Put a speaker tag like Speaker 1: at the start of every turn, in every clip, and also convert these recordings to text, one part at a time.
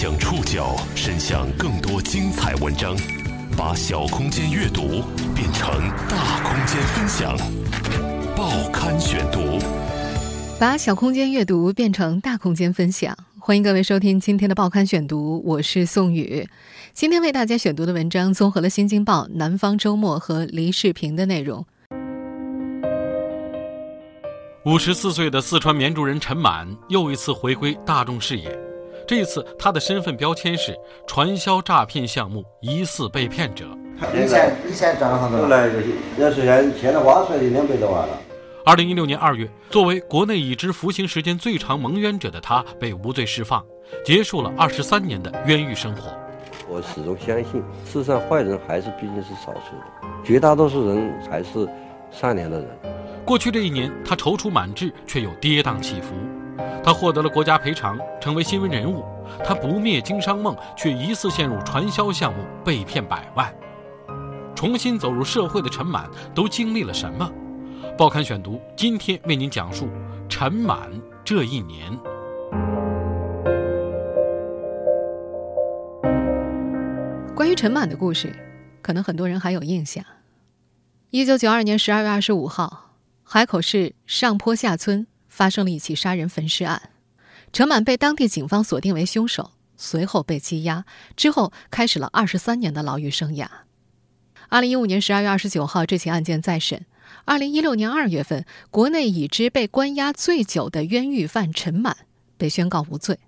Speaker 1: 将触角伸向更多精彩文章，把小空间阅读变成大空间分享。报刊选读，
Speaker 2: 把小空间阅读变成大空间分享。欢迎各位收听今天的报刊选读，我是宋宇。今天为大家选读的文章综合了《新京报》《南方周末》和黎世平的内容。
Speaker 3: 五十四岁的四川绵竹人陈满又一次回归大众视野。这一次，他的身份标签是传销诈骗项目疑似被骗者。
Speaker 4: 以前以前赚了好多，后来要是现现在挖出来就两百多万了。
Speaker 3: 二零一六年二月，作为国内已知服刑时间最长蒙冤者的他被无罪释放，结束了二十三年的冤狱生活。
Speaker 5: 我始终相信，世上坏人还是毕竟是少数的，绝大多数人还是善良的人。
Speaker 3: 过去这一年，他踌躇满志，却又跌宕起伏。他获得了国家赔偿，成为新闻人物。他不灭经商梦，却疑似陷入传销项目，被骗百万。重新走入社会的陈满都经历了什么？报刊选读今天为您讲述陈满这一年。
Speaker 2: 关于陈满的故事，可能很多人还有印象。一九九二年十二月二十五号，海口市上坡下村。发生了一起杀人焚尸案，陈满被当地警方锁定为凶手，随后被羁押，之后开始了二十三年的牢狱生涯。二零一五年十二月二十九号，这起案件再审。二零一六年二月份，国内已知被关押最久的冤狱犯陈满被宣告无罪，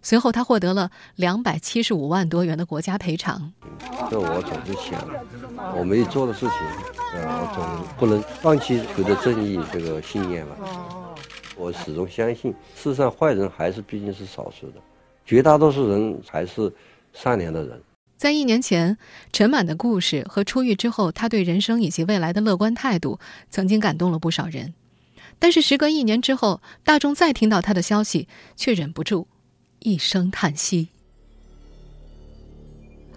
Speaker 2: 随后他获得了两百七十五万多元的国家赔偿。
Speaker 5: 这我总是想，我没做的事情，呃，我总不能放弃求得正义这个信念了。我始终相信，世上坏人还是毕竟是少数的，绝大多数人还是善良的人。
Speaker 2: 在一年前，陈满的故事和出狱之后他对人生以及未来的乐观态度，曾经感动了不少人。但是时隔一年之后，大众再听到他的消息，却忍不住一声叹息。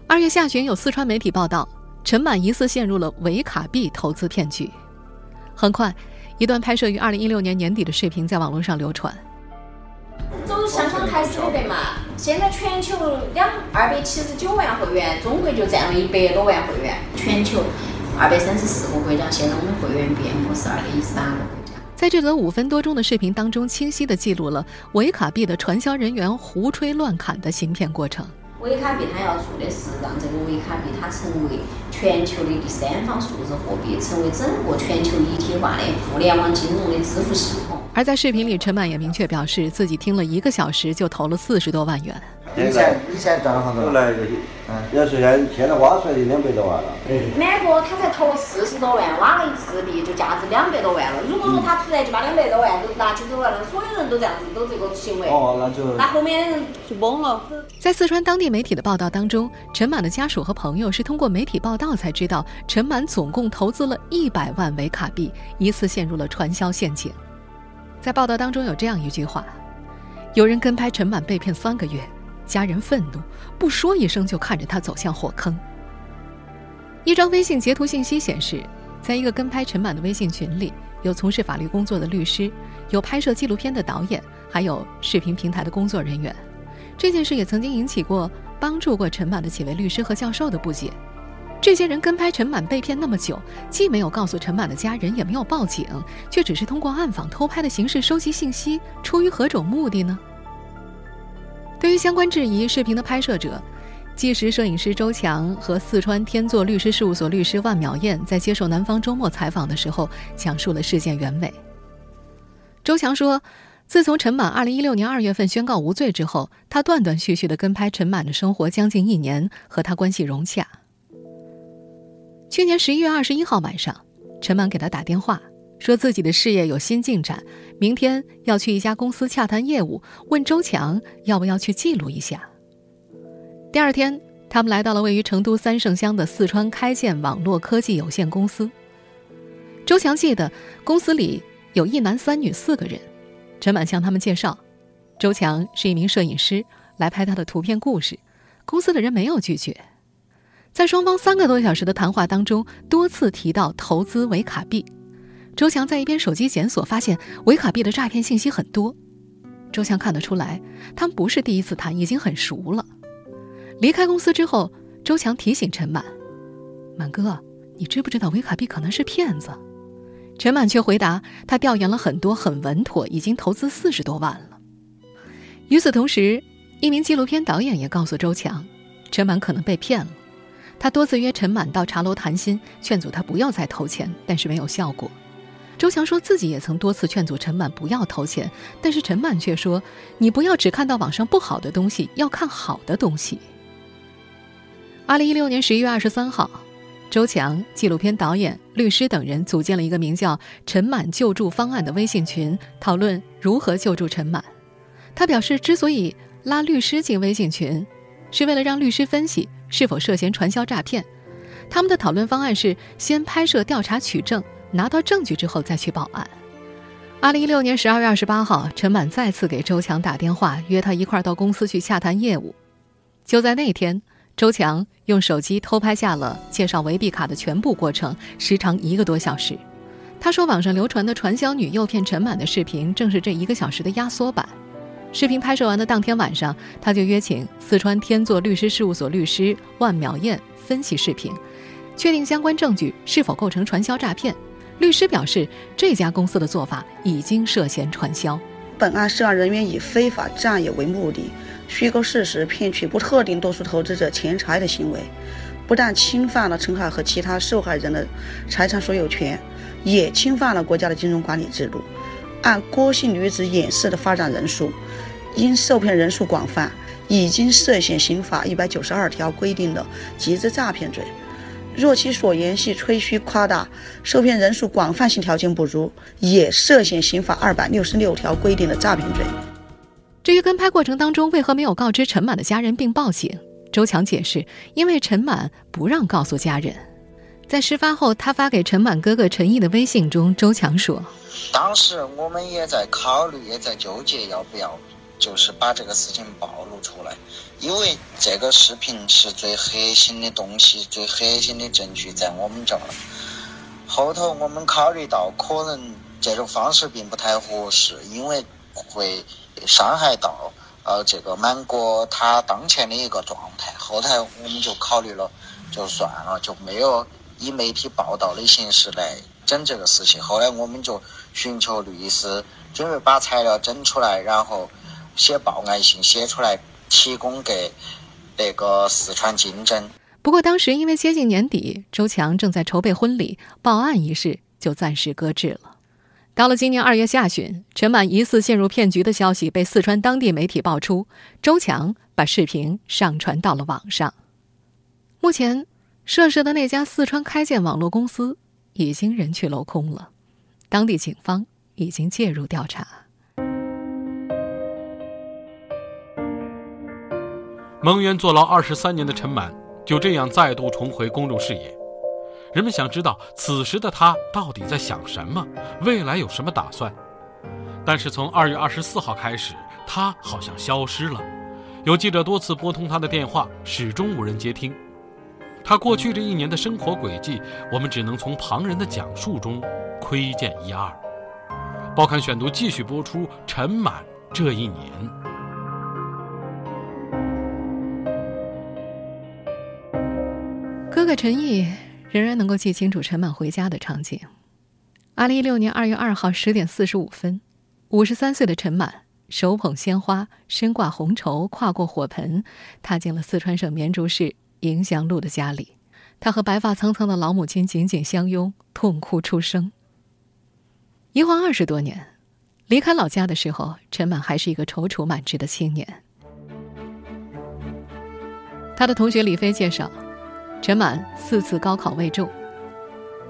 Speaker 2: 二月下旬，有四川媒体报道，陈满疑似陷入了维卡币投资骗局。很快。一段拍摄于二零一六年年底的视频在网络上流传。
Speaker 6: 走香港开始的嘛，现在全球两二百七十九万会员，中国就占了一百多万会员。全球二百三十四个国家，现在我们会员遍布是二百一三个国家。
Speaker 2: 在这则五分多钟的视频当中，清晰地记录了维卡币的传销人员胡吹乱砍的行骗过程。
Speaker 6: 维卡币它要做的是让这个维卡币它成为全球的第三方数字货币，成为整个全球一体化的互联网金融的支付系统。
Speaker 2: 而在视频里，陈满也明确表示自己听了一个小时就投了四十多万元。
Speaker 4: 以前以前赚了好多，后来就是，嗯，要是现现在挖出来就两百多万了。
Speaker 6: 满哥他才投四十多万，挖了一次币就价值两百多万了。如果说他突然就把两百多万都拿起走了，那所有人都这样子都这个行为，
Speaker 4: 哦，那就
Speaker 6: 那后面人就懵了。
Speaker 2: 在四川当地媒体的报道当中，陈满的家属和朋友是通过媒体报道才知道，陈满总共投资了一百万维卡币，疑似陷入了传销陷阱。在报道当中有这样一句话：有人跟拍陈满被骗三个月。家人愤怒，不说一声就看着他走向火坑。一张微信截图信息显示，在一个跟拍陈满的微信群里，有从事法律工作的律师，有拍摄纪录片的导演，还有视频平台的工作人员。这件事也曾经引起过帮助过陈满的几位律师和教授的不解。这些人跟拍陈满被骗那么久，既没有告诉陈满的家人，也没有报警，却只是通过暗访、偷拍的形式收集信息，出于何种目的呢？对于相关质疑，视频的拍摄者、纪实摄影师周强和四川天作律师事务所律师万淼燕在接受《南方周末》采访的时候，讲述了事件原委。周强说，自从陈满2016年2月份宣告无罪之后，他断断续续的跟拍陈满的生活将近一年，和他关系融洽。去年11月21号晚上，陈满给他打电话。说自己的事业有新进展，明天要去一家公司洽谈业务，问周强要不要去记录一下。第二天，他们来到了位于成都三圣乡的四川开建网络科技有限公司。周强记得公司里有一男三女四个人，陈满向他们介绍，周强是一名摄影师，来拍他的图片故事。公司的人没有拒绝，在双方三个多小时的谈话当中，多次提到投资维卡币。周强在一边手机检索，发现维卡币的诈骗信息很多。周强看得出来，他们不是第一次谈，已经很熟了。离开公司之后，周强提醒陈满：“满哥，你知不知道维卡币可能是骗子？”陈满却回答：“他调研了很多，很稳妥，已经投资四十多万了。”与此同时，一名纪录片导演也告诉周强，陈满可能被骗了。他多次约陈满到茶楼谈心，劝阻他不要再投钱，但是没有效果。周强说自己也曾多次劝阻陈满不要投钱，但是陈满却说：“你不要只看到网上不好的东西，要看好的东西。”二零一六年十一月二十三号，周强、纪录片导演、律师等人组建了一个名叫“陈满救助方案”的微信群，讨论如何救助陈满。他表示，之所以拉律师进微信群，是为了让律师分析。是否涉嫌传销诈骗？他们的讨论方案是先拍摄调查取证，拿到证据之后再去报案。二零一六年十二月二十八号，陈满再次给周强打电话，约他一块儿到公司去洽谈业务。就在那天，周强用手机偷拍下了介绍维币卡的全部过程，时长一个多小时。他说，网上流传的传销女诱骗陈满的视频，正是这一个小时的压缩版。视频拍摄完的当天晚上，他就约请四川天作律师事务所律师万淼燕分析视频，确定相关证据是否构成传销诈骗。律师表示，这家公司的做法已经涉嫌传销。
Speaker 7: 本案涉案人员以非法占有为目的，虚构事实骗取不特定多数投资者钱财的行为，不但侵犯了陈海和其他受害人的财产所有权，也侵犯了国家的金融管理制度。按郭姓女子演示的发展人数，因受骗人数广泛，已经涉嫌刑法一百九十二条规定的集资诈骗罪。若其所言系吹嘘夸大，受骗人数广泛性条件不足，也涉嫌刑法二百六十六条规定的诈骗罪。
Speaker 2: 至于跟拍过程当中为何没有告知陈满的家人并报警，周强解释，因为陈满不让告诉家人。在事发后，他发给陈满哥哥陈毅的微信中，周强说。
Speaker 8: 当时我们也在考虑，也在纠结要不要，就是把这个事情暴露出来，因为这个视频是最核心的东西，最核心的证据在我们这儿。后头我们考虑到，可能这种方式并不太合适，因为会伤害到呃这个满哥他当前的一个状态。后台我们就考虑了，就算了，就没有以媒体报道的形式来。整这个事情，后来我们就寻求律师，准备把材料整出来，然后写报案信写出来，提供给那个四川经侦。
Speaker 2: 不过当时因为接近年底，周强正在筹备婚礼，报案一事就暂时搁置了。到了今年二月下旬，陈满疑似陷入骗局的消息被四川当地媒体爆出，周强把视频上传到了网上。目前涉事的那家四川开建网络公司。已经人去楼空了，当地警方已经介入调查。
Speaker 3: 蒙冤坐牢二十三年的陈满就这样再度重回公众视野，人们想知道此时的他到底在想什么，未来有什么打算？但是从二月二十四号开始，他好像消失了，有记者多次拨通他的电话，始终无人接听。他过去这一年的生活轨迹，我们只能从旁人的讲述中窥见一二。报刊选读继续播出陈满这一年。
Speaker 2: 哥哥陈毅仍然能够记清楚陈满回家的场景。二零一六年二月二号十点四十五分，五十三岁的陈满手捧鲜花，身挂红绸，跨过火盆，踏进了四川省绵竹市。迎祥路的家里，他和白发苍苍的老母亲紧紧相拥，痛哭出声。一晃二十多年，离开老家的时候，陈满还是一个踌躇满志的青年。他的同学李飞介绍，陈满四次高考未中。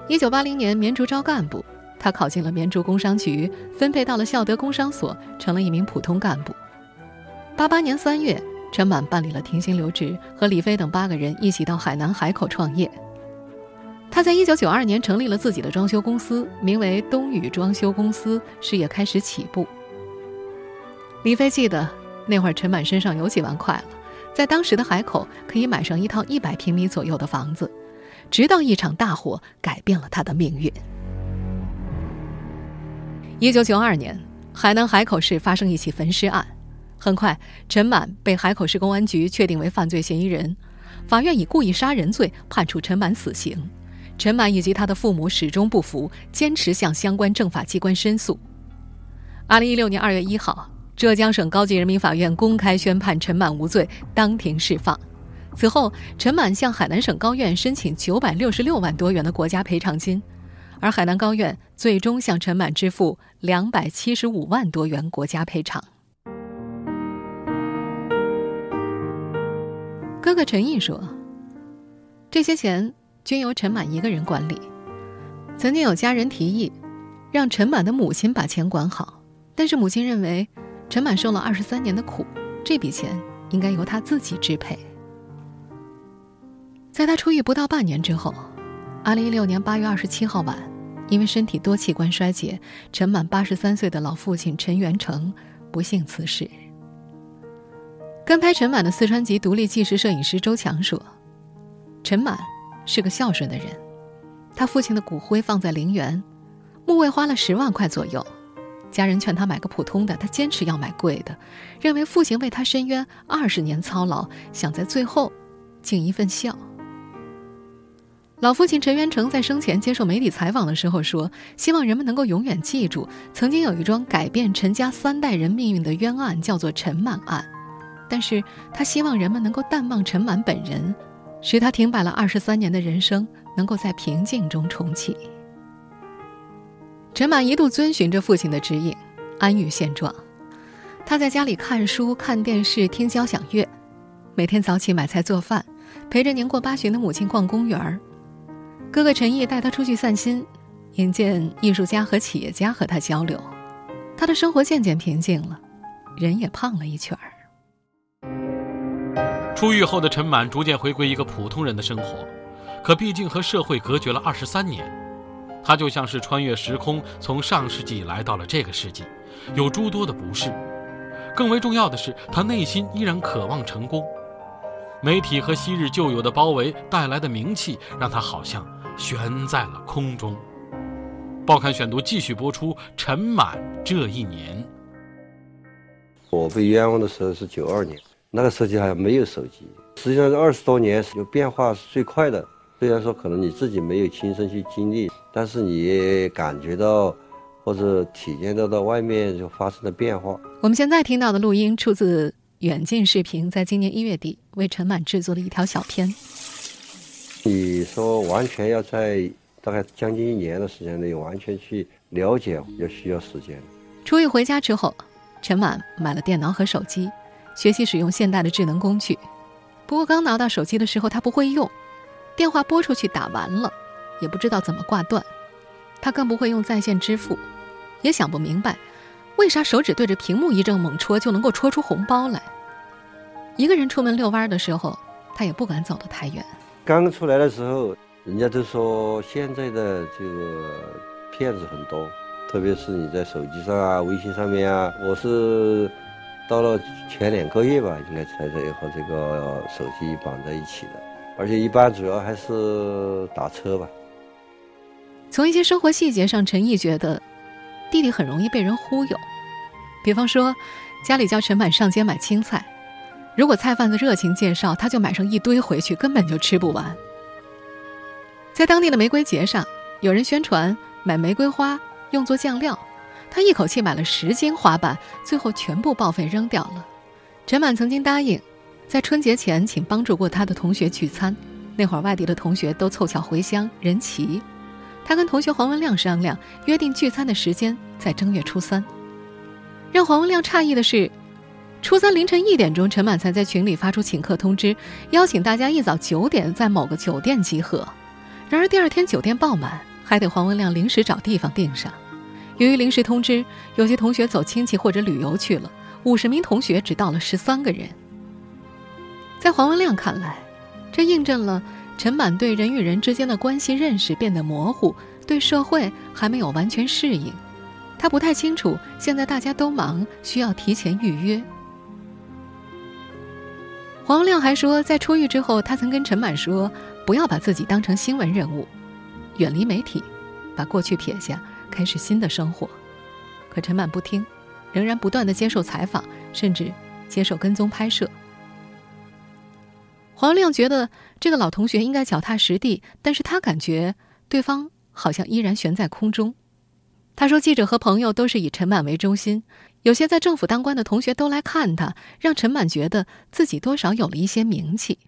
Speaker 2: 一九八零年，绵竹招干部，他考进了绵竹工商局，分配到了孝德工商所，成了一名普通干部。八八年三月。陈满办理了停薪留职，和李飞等八个人一起到海南海口创业。他在一九九二年成立了自己的装修公司，名为东宇装修公司，事业开始起步。李飞记得那会儿陈满身上有几万块了，在当时的海口可以买上一套一百平米左右的房子。直到一场大火改变了他的命运。一九九二年。海南海口市发生一起焚尸案，很快陈满被海口市公安局确定为犯罪嫌疑人，法院以故意杀人罪判处陈满死刑。陈满以及他的父母始终不服，坚持向相关政法机关申诉。二零一六年二月一号，浙江省高级人民法院公开宣判陈满无罪，当庭释放。此后，陈满向海南省高院申请九百六十六万多元的国家赔偿金，而海南高院最终向陈满支付两百七十五万多元国家赔偿。哥哥陈毅说：“这些钱。”均由陈满一个人管理。曾经有家人提议，让陈满的母亲把钱管好，但是母亲认为，陈满受了二十三年的苦，这笔钱应该由他自己支配。在他出狱不到半年之后，二零一六年八月二十七号晚，因为身体多器官衰竭，陈满八十三岁的老父亲陈元成不幸辞世。跟拍陈满的四川籍独立纪实摄影师周强说：“陈满。”是个孝顺的人，他父亲的骨灰放在陵园，墓位花了十万块左右。家人劝他买个普通的，他坚持要买贵的，认为父亲为他伸冤二十年操劳，想在最后尽一份孝。老父亲陈元成在生前接受媒体采访的时候说：“希望人们能够永远记住，曾经有一桩改变陈家三代人命运的冤案，叫做陈满案。但是他希望人们能够淡忘陈满本人。”使他停摆了二十三年的人生能够在平静中重启。陈满一度遵循着父亲的指引，安于现状。他在家里看书、看电视、听交响乐，每天早起买菜做饭，陪着年过八旬的母亲逛公园儿。哥哥陈毅带他出去散心，引荐艺术家和企业家和他交流。他的生活渐渐平静了，人也胖了一圈儿。
Speaker 3: 出狱后的陈满逐渐回归一个普通人的生活，可毕竟和社会隔绝了二十三年，他就像是穿越时空，从上世纪来到了这个世纪，有诸多的不适。更为重要的是，他内心依然渴望成功。媒体和昔日旧友的包围带来的名气，让他好像悬在了空中。报刊选读继续播出：陈满这一年，
Speaker 5: 我被冤枉的时候是九二年。那个时候还没有手机，实际上是二十多年有变化是最快的。虽然说可能你自己没有亲身去经历，但是你也感觉到或者体验到到外面就发生的变化。
Speaker 2: 我们现在听到的录音出自远近视频，在今年一月底为陈满制作的一条小片。
Speaker 5: 你说完全要在大概将近一年的时间内完全去了解，要需要时间。
Speaker 2: 初一回家之后，陈满买了电脑和手机。学习使用现代的智能工具，不过刚拿到手机的时候，他不会用，电话拨出去打完了，也不知道怎么挂断，他更不会用在线支付，也想不明白，为啥手指对着屏幕一阵猛戳就能够戳出红包来。一个人出门遛弯的时候，他也不敢走得太远。
Speaker 5: 刚出来的时候，人家都说现在的这个骗子很多，特别是你在手机上啊、微信上面啊，我是。到了前两个月吧，应该才在和这个手机绑在一起的，而且一般主要还是打车吧。
Speaker 2: 从一些生活细节上，陈毅觉得弟弟很容易被人忽悠。比方说，家里叫陈满上街买青菜，如果菜贩子热情介绍，他就买上一堆回去，根本就吃不完。在当地的玫瑰节上，有人宣传买玫瑰花用作酱料。他一口气买了十斤花瓣，最后全部报废扔掉了。陈满曾经答应，在春节前请帮助过他的同学聚餐。那会儿外地的同学都凑巧回乡，人齐。他跟同学黄文亮商量，约定聚餐的时间在正月初三。让黄文亮诧异的是，初三凌晨一点钟，陈满才在群里发出请客通知，邀请大家一早九点在某个酒店集合。然而第二天酒店爆满，还得黄文亮临时找地方订上。由于临时通知，有些同学走亲戚或者旅游去了，五十名同学只到了十三个人。在黄文亮看来，这印证了陈满对人与人之间的关系认识变得模糊，对社会还没有完全适应。他不太清楚，现在大家都忙，需要提前预约。黄文亮还说，在出狱之后，他曾跟陈满说，不要把自己当成新闻人物，远离媒体，把过去撇下。开始新的生活，可陈满不听，仍然不断的接受采访，甚至接受跟踪拍摄。黄亮觉得这个老同学应该脚踏实地，但是他感觉对方好像依然悬在空中。他说：“记者和朋友都是以陈满为中心，有些在政府当官的同学都来看他，让陈满觉得自己多少有了一些名气。”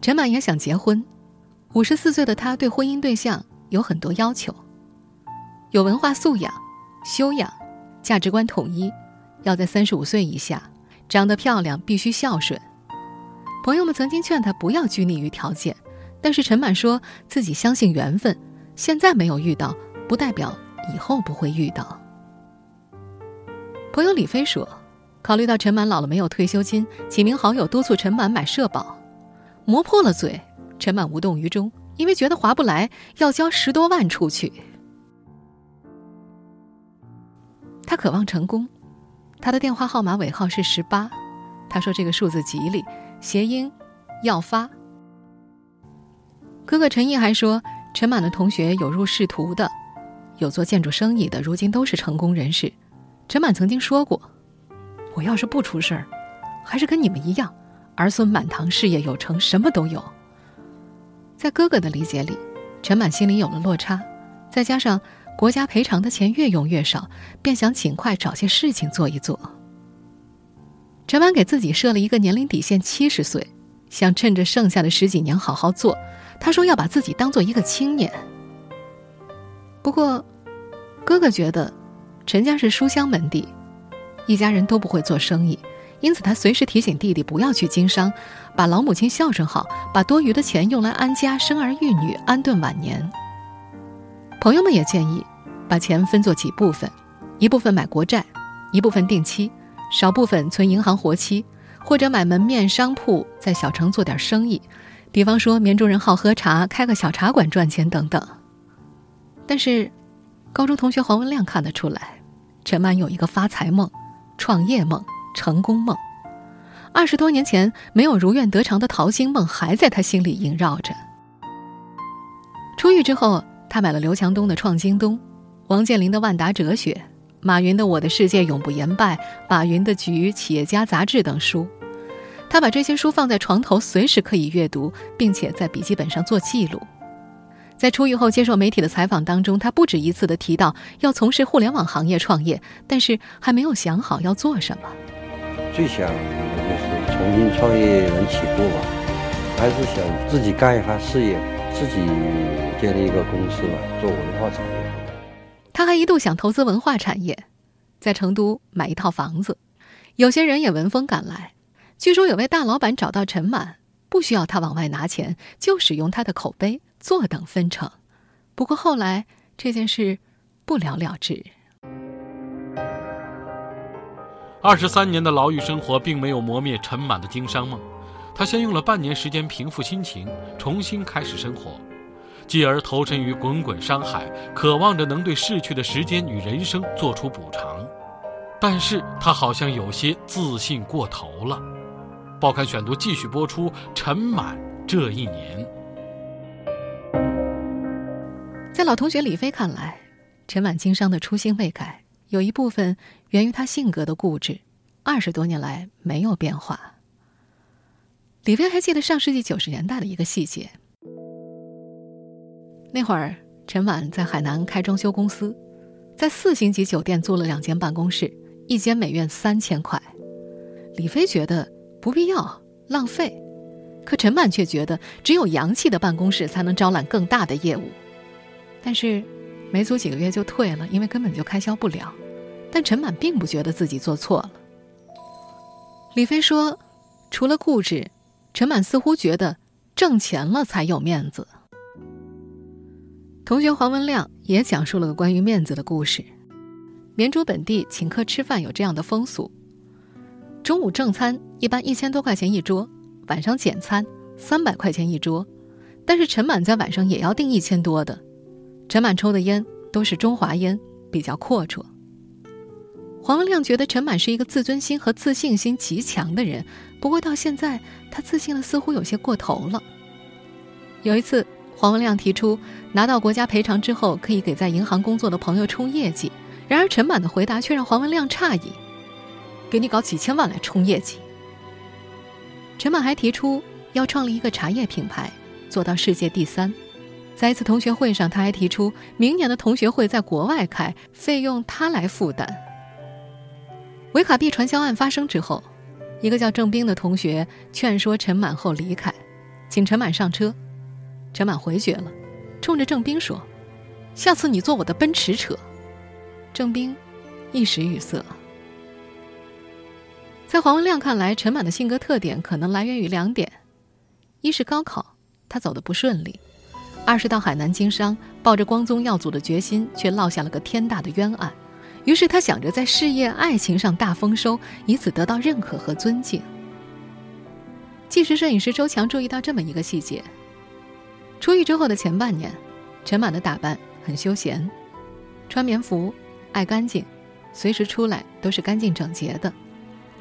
Speaker 2: 陈满也想结婚，五十四岁的他对婚姻对象有很多要求：有文化素养、修养、价值观统一，要在三十五岁以下，长得漂亮，必须孝顺。朋友们曾经劝他不要拘泥于条件，但是陈满说自己相信缘分，现在没有遇到，不代表以后不会遇到。朋友李飞说，考虑到陈满老了没有退休金，几名好友督促陈满买社保，磨破了嘴，陈满无动于衷，因为觉得划不来，要交十多万出去。他渴望成功，他的电话号码尾号是十八，他说这个数字吉利。谐音，要发。哥哥陈毅还说，陈满的同学有入仕途的，有做建筑生意的，如今都是成功人士。陈满曾经说过：“我要是不出事儿，还是跟你们一样，儿孙满堂，事业有成，什么都有。”在哥哥的理解里，陈满心里有了落差，再加上国家赔偿的钱越用越少，便想尽快找些事情做一做。陈满给自己设了一个年龄底线，七十岁，想趁着剩下的十几年好好做。他说要把自己当做一个青年。不过，哥哥觉得，陈家是书香门第，一家人都不会做生意，因此他随时提醒弟弟不要去经商，把老母亲孝顺好，把多余的钱用来安家、生儿育女、安顿晚年。朋友们也建议，把钱分作几部分，一部分买国债，一部分定期。少部分存银行活期，或者买门面商铺，在小城做点生意，比方说绵州人好喝茶，开个小茶馆赚钱等等。但是，高中同学黄文亮看得出来，陈满有一个发财梦、创业梦、成功梦。二十多年前没有如愿得偿的淘金梦还在他心里萦绕着。出狱之后，他买了刘强东的《创京东》，王健林的《万达哲学》。马云的《我的世界永不言败》，马云的《局》《企业家杂志》等书，他把这些书放在床头，随时可以阅读，并且在笔记本上做记录。在出狱后接受媒体的采访当中，他不止一次的提到要从事互联网行业创业，但是还没有想好要做什么。
Speaker 5: 最想就是重新创业能起步吧，还是想自己干一番事业，自己建立一个公司吧，做文化产业。
Speaker 2: 他还一度想投资文化产业，在成都买一套房子。有些人也闻风赶来。据说有位大老板找到陈满，不需要他往外拿钱，就使用他的口碑，坐等分成。不过后来这件事不了了之。
Speaker 3: 二十三年的牢狱生活并没有磨灭陈满的经商梦，他先用了半年时间平复心情，重新开始生活。继而投身于滚滚商海，渴望着能对逝去的时间与人生做出补偿，但是他好像有些自信过头了。报刊选读继续播出。陈满这一年，
Speaker 2: 在老同学李飞看来，陈满经商的初心未改，有一部分源于他性格的固执，二十多年来没有变化。李飞还记得上世纪九十年代的一个细节。那会儿，陈满在海南开装修公司，在四星级酒店租了两间办公室，一间每月三千块。李飞觉得不必要，浪费，可陈满却觉得只有洋气的办公室才能招揽更大的业务。但是，没租几个月就退了，因为根本就开销不了。但陈满并不觉得自己做错了。李飞说，除了固执，陈满似乎觉得挣钱了才有面子。同学黄文亮也讲述了个关于面子的故事。绵竹本地请客吃饭有这样的风俗：中午正餐一般一千多块钱一桌，晚上简餐三百块钱一桌。但是陈满在晚上也要订一千多的。陈满抽的烟都是中华烟，比较阔绰。黄文亮觉得陈满是一个自尊心和自信心极强的人，不过到现在他自信的似乎有些过头了。有一次。黄文亮提出，拿到国家赔偿之后，可以给在银行工作的朋友冲业绩，然而陈满的回答却让黄文亮诧异：“给你搞几千万来冲业绩。”陈满还提出要创立一个茶叶品牌，做到世界第三。在一次同学会上，他还提出明年的同学会在国外开，费用他来负担。维卡币传销案发生之后，一个叫郑斌的同学劝说陈满后离开，请陈满上车。陈满回绝了，冲着郑斌说：“下次你坐我的奔驰车。”郑斌一时语塞。在黄文亮看来，陈满的性格特点可能来源于两点：一是高考他走的不顺利；二是到海南经商，抱着光宗耀祖的决心，却落下了个天大的冤案。于是他想着在事业、爱情上大丰收，以此得到认可和尊敬。纪实摄影师周强注意到这么一个细节：出狱之后的前半年，陈满的打扮很休闲，穿棉服，爱干净，随时出来都是干净整洁的。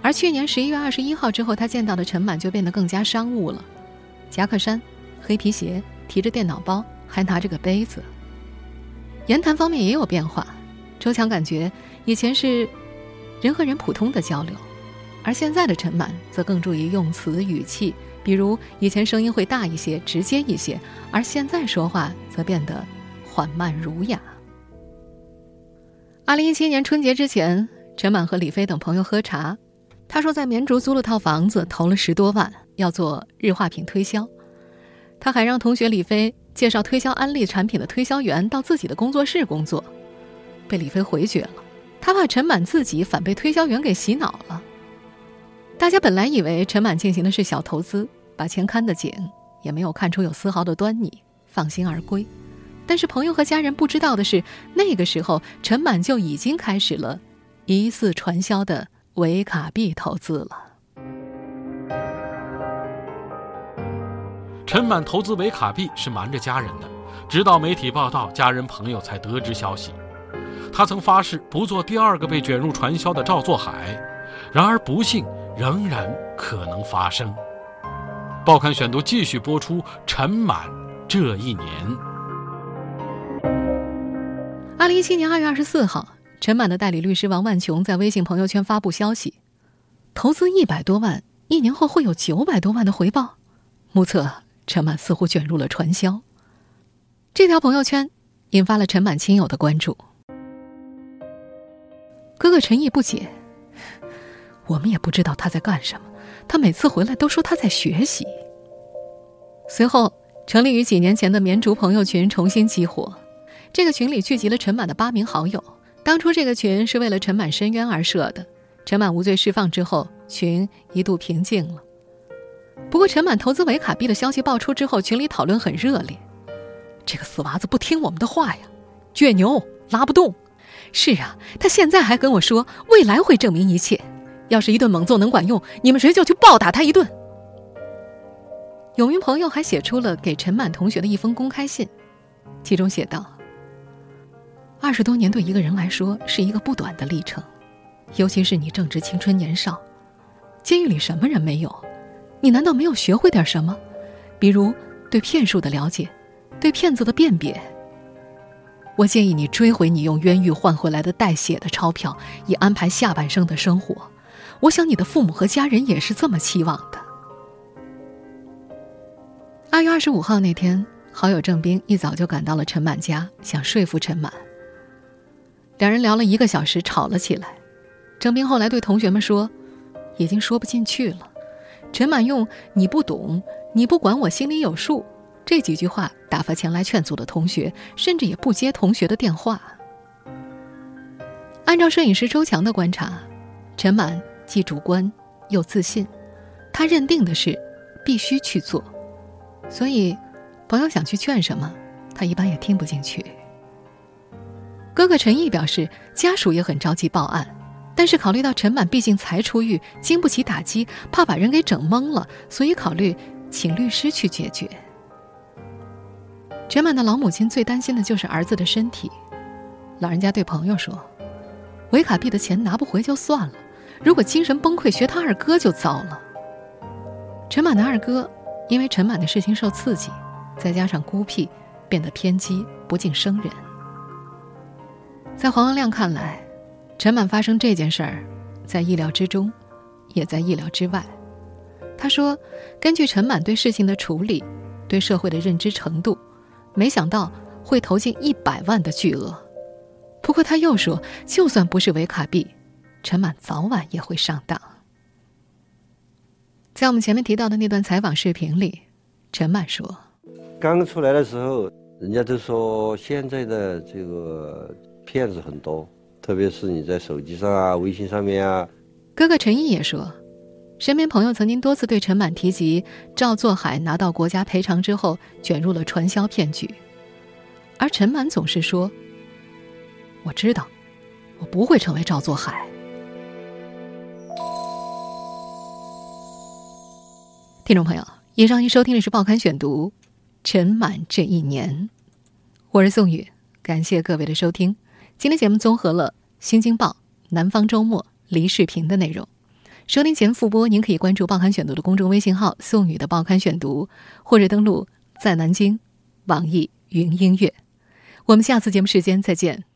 Speaker 2: 而去年十一月二十一号之后，他见到的陈满就变得更加商务了，夹克衫、黑皮鞋，提着电脑包，还拿着个杯子。言谈方面也有变化。周强感觉，以前是人和人普通的交流，而现在的陈满则更注意用词语气，比如以前声音会大一些、直接一些，而现在说话则变得缓慢儒雅。二零一七年春节之前，陈满和李飞等朋友喝茶，他说在绵竹租了套房子，投了十多万，要做日化品推销。他还让同学李飞介绍推销安利产品的推销员到自己的工作室工作。被李飞回绝了，他怕陈满自己反被推销员给洗脑了。大家本来以为陈满进行的是小投资，把钱看得紧，也没有看出有丝毫的端倪，放心而归。但是朋友和家人不知道的是，那个时候陈满就已经开始了疑似传销的维卡币投资了。
Speaker 3: 陈满投资维卡币是瞒着家人的，直到媒体报道，家人朋友才得知消息。他曾发誓不做第二个被卷入传销的赵作海，然而不幸仍然可能发生。报刊选读继续播出陈满这一年。
Speaker 2: 二零一七年二月二十四号，陈满的代理律师王万琼在微信朋友圈发布消息：投资一百多万，一年后会有九百多万的回报。目测陈满似乎卷入了传销。这条朋友圈引发了陈满亲友的关注。哥哥陈毅不解，我们也不知道他在干什么。他每次回来都说他在学习。随后，成立于几年前的绵竹朋友群重新激活，这个群里聚集了陈满的八名好友。当初这个群是为了陈满申冤而设的，陈满无罪释放之后，群一度平静了。不过，陈满投资维卡币的消息爆出之后，群里讨论很热烈。这个死娃子不听我们的话呀，倔牛拉不动。是啊，他现在还跟我说，未来会证明一切。要是一顿猛揍能管用，你们谁就去暴打他一顿。有名朋友还写出了给陈满同学的一封公开信，其中写道：“二十多年对一个人来说是一个不短的历程，尤其是你正值青春年少，监狱里什么人没有？你难道没有学会点什么？比如对骗术的了解，对骗子的辨别。”我建议你追回你用冤狱换回来的带血的钞票，以安排下半生的生活。我想你的父母和家人也是这么期望的。二月二十五号那天，好友郑斌一早就赶到了陈满家，想说服陈满。两人聊了一个小时，吵了起来。郑斌后来对同学们说：“已经说不进去了。”陈满用“你不懂，你不管，我心里有数。”这几句话打发前来劝阻的同学，甚至也不接同学的电话。按照摄影师周强的观察，陈满既主观又自信，他认定的是必须去做，所以朋友想去劝什么，他一般也听不进去。哥哥陈毅表示，家属也很着急报案，但是考虑到陈满毕竟才出狱，经不起打击，怕把人给整懵了，所以考虑请律师去解决。陈满的老母亲最担心的就是儿子的身体，老人家对朋友说：“维卡币的钱拿不回就算了，如果精神崩溃学他二哥就糟了。”陈满的二哥因为陈满的事情受刺激，再加上孤僻，变得偏激不近生人。在黄文亮看来，陈满发生这件事儿，在意料之中，也在意料之外。他说：“根据陈满对事情的处理，对社会的认知程度，没想到会投进一百万的巨额。不过他又说，就算不是维卡币，陈满早晚也会上当。”在我们前面提到的那段采访视频里，陈满说：“
Speaker 5: 刚出来的时候，人家都说现在的这个。”骗子很多，特别是你在手机上啊、微信上面啊。
Speaker 2: 哥哥陈毅也说，身边朋友曾经多次对陈满提及赵作海拿到国家赔偿之后卷入了传销骗局，而陈满总是说：“我知道，我不会成为赵作海。”听众朋友，以上您收听的是《报刊选读》，陈满这一年，我是宋宇，感谢各位的收听。今天节目综合了《新京报》《南方周末》黎世平的内容。收听前复播，您可以关注《报刊选读》的公众微信号“宋宇的报刊选读”，或者登录在南京网易云音乐。我们下次节目时间再见。